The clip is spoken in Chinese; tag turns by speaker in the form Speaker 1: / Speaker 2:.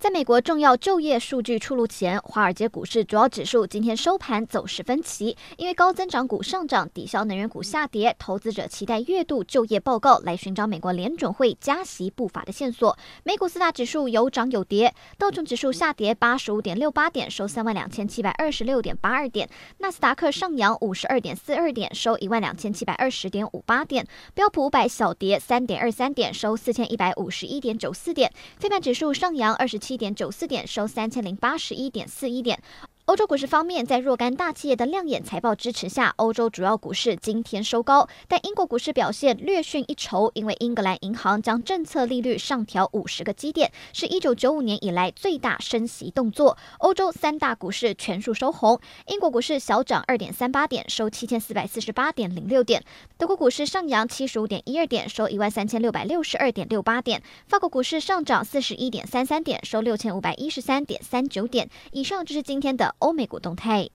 Speaker 1: 在美国重要就业数据出炉前，华尔街股市主要指数今天收盘走势分歧，因为高增长股上涨抵消能源股下跌，投资者期待月度就业报告来寻找美国联准会加息步伐的线索。美股四大指数有涨有跌，道琼指数下跌八十五点六八点，收三万两千七百二十六点八二点；纳斯达克上扬五十二点四二点，收一万两千七百二十点五八点；标普五百小跌三点二三点，收四千一百五十一点九四点；费半指数上扬二十七。七点九四点，收三千零八十一点四一点。欧洲股市方面，在若干大企业的亮眼财报支持下，欧洲主要股市今天收高。但英国股市表现略逊一筹，因为英格兰银行将政策利率上调五十个基点，是一九九五年以来最大升息动作。欧洲三大股市全数收红，英国股市小涨二点三八点，收七千四百四十八点零六点；德国股市上扬七十五点一二点，收一万三千六百六十二点六八点；法国股市上涨四十一点三三点，收六千五百一十三点三九点。以上就是今天的。欧美股动态。